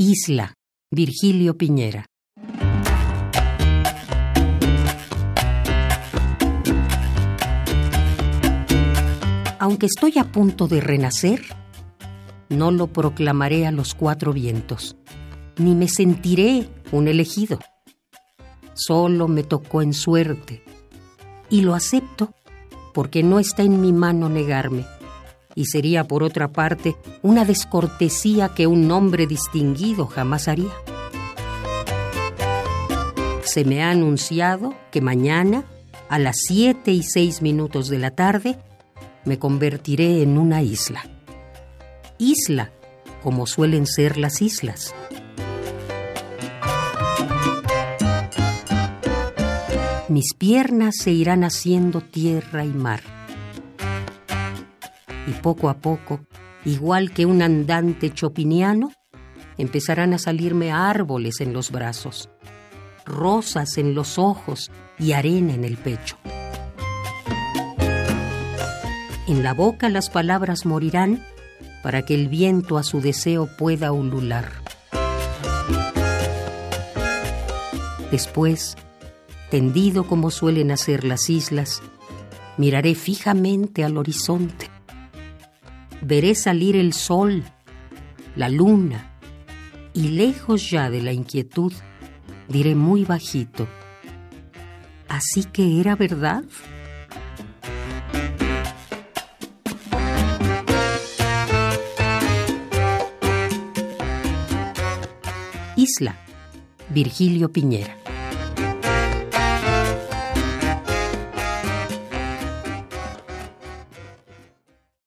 Isla, Virgilio Piñera. Aunque estoy a punto de renacer, no lo proclamaré a los cuatro vientos, ni me sentiré un elegido. Solo me tocó en suerte, y lo acepto porque no está en mi mano negarme y sería por otra parte una descortesía que un hombre distinguido jamás haría. Se me ha anunciado que mañana, a las siete y seis minutos de la tarde, me convertiré en una isla. Isla, como suelen ser las islas. Mis piernas se irán haciendo tierra y mar y poco a poco, igual que un andante chopiniano, empezarán a salirme árboles en los brazos, rosas en los ojos y arena en el pecho. En la boca las palabras morirán para que el viento a su deseo pueda ulular. Después, tendido como suelen hacer las islas, miraré fijamente al horizonte veré salir el sol, la luna, y lejos ya de la inquietud, diré muy bajito, ¿así que era verdad? Isla, Virgilio Piñera.